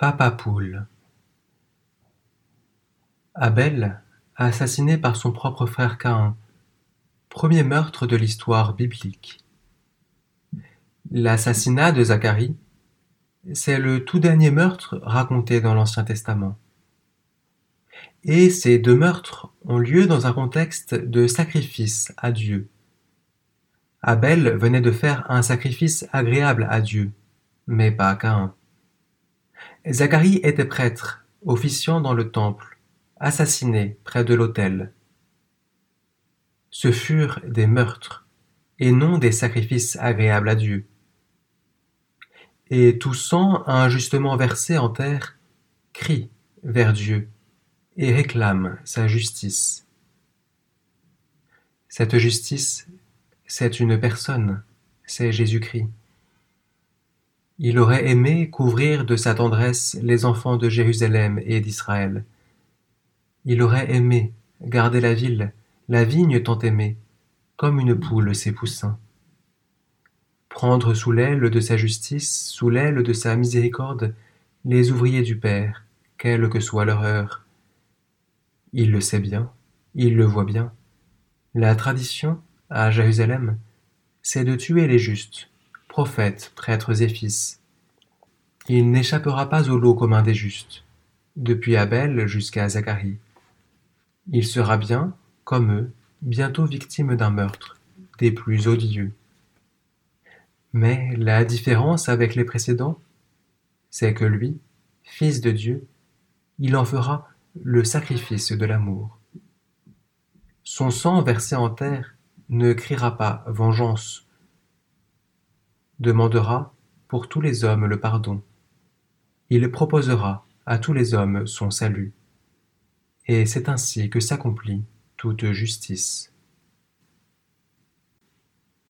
Papa Poule Abel, assassiné par son propre frère Caïn, premier meurtre de l'histoire biblique. L'assassinat de Zacharie, c'est le tout dernier meurtre raconté dans l'Ancien Testament. Et ces deux meurtres ont lieu dans un contexte de sacrifice à Dieu. Abel venait de faire un sacrifice agréable à Dieu, mais pas à Caïn. Zacharie était prêtre, officiant dans le temple, assassiné près de l'autel. Ce furent des meurtres, et non des sacrifices agréables à Dieu. Et tout sang injustement versé en terre crie vers Dieu et réclame sa justice. Cette justice, c'est une personne, c'est Jésus-Christ. Il aurait aimé couvrir de sa tendresse les enfants de Jérusalem et d'Israël. Il aurait aimé garder la ville, la vigne tant aimée, comme une poule ses poussins. Prendre sous l'aile de sa justice, sous l'aile de sa miséricorde, les ouvriers du Père, quelle que soit leur heure. Il le sait bien, il le voit bien. La tradition, à Jérusalem, c'est de tuer les justes, prophètes, prêtres et fils. Il n'échappera pas au lot commun des justes, depuis Abel jusqu'à Zacharie. Il sera bien, comme eux, bientôt victime d'un meurtre, des plus odieux. Mais la différence avec les précédents, c'est que lui, fils de Dieu, il en fera le sacrifice de l'amour. Son sang versé en terre ne criera pas vengeance demandera pour tous les hommes le pardon. Il proposera à tous les hommes son salut. Et c'est ainsi que s'accomplit toute justice.